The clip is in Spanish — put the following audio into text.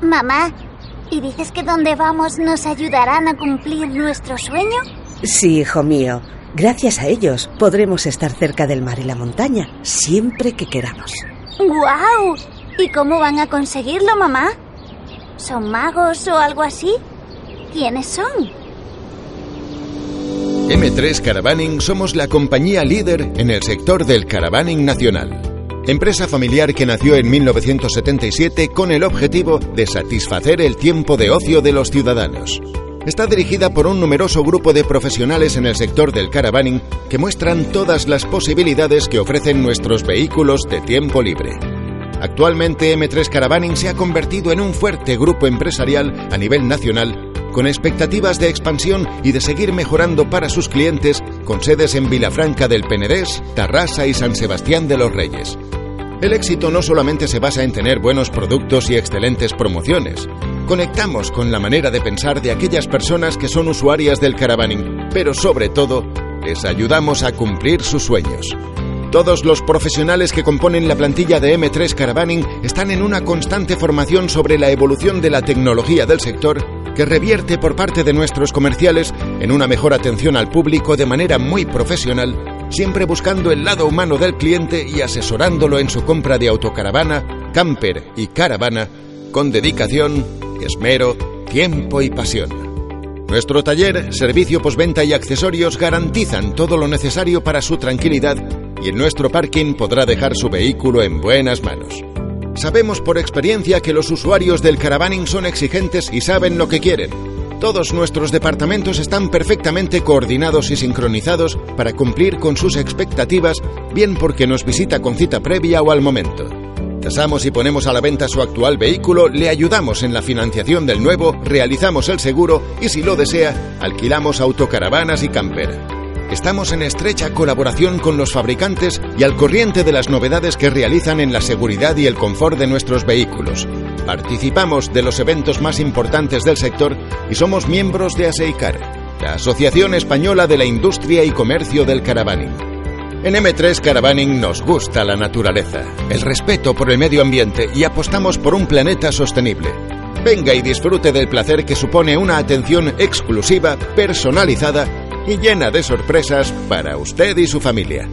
Mamá, ¿y dices que donde vamos nos ayudarán a cumplir nuestro sueño? Sí, hijo mío. Gracias a ellos podremos estar cerca del mar y la montaña siempre que queramos. ¡Guau! ¿Y cómo van a conseguirlo, mamá? ¿Son magos o algo así? ¿Quiénes son? M3 Caravaning somos la compañía líder en el sector del caravaning nacional. Empresa familiar que nació en 1977 con el objetivo de satisfacer el tiempo de ocio de los ciudadanos. Está dirigida por un numeroso grupo de profesionales en el sector del caravaning que muestran todas las posibilidades que ofrecen nuestros vehículos de tiempo libre. Actualmente M3 Caravaning se ha convertido en un fuerte grupo empresarial a nivel nacional con expectativas de expansión y de seguir mejorando para sus clientes con sedes en Vilafranca del Penedés, Tarrasa y San Sebastián de los Reyes. El éxito no solamente se basa en tener buenos productos y excelentes promociones. Conectamos con la manera de pensar de aquellas personas que son usuarias del caravaning, pero sobre todo, les ayudamos a cumplir sus sueños. Todos los profesionales que componen la plantilla de M3 Caravaning están en una constante formación sobre la evolución de la tecnología del sector que revierte por parte de nuestros comerciales en una mejor atención al público de manera muy profesional, siempre buscando el lado humano del cliente y asesorándolo en su compra de autocaravana, camper y caravana con dedicación, esmero, tiempo y pasión. Nuestro taller, servicio postventa y accesorios garantizan todo lo necesario para su tranquilidad y en nuestro parking podrá dejar su vehículo en buenas manos. Sabemos por experiencia que los usuarios del caravaning son exigentes y saben lo que quieren. Todos nuestros departamentos están perfectamente coordinados y sincronizados para cumplir con sus expectativas, bien porque nos visita con cita previa o al momento. Tasamos y ponemos a la venta su actual vehículo, le ayudamos en la financiación del nuevo, realizamos el seguro y si lo desea, alquilamos autocaravanas y camper. Estamos en estrecha colaboración con los fabricantes y al corriente de las novedades que realizan en la seguridad y el confort de nuestros vehículos. Participamos de los eventos más importantes del sector y somos miembros de ASEICAR, la Asociación Española de la Industria y Comercio del Caravaning. En M3 Caravaning nos gusta la naturaleza, el respeto por el medio ambiente y apostamos por un planeta sostenible. Venga y disfrute del placer que supone una atención exclusiva, personalizada y llena de sorpresas para usted y su familia.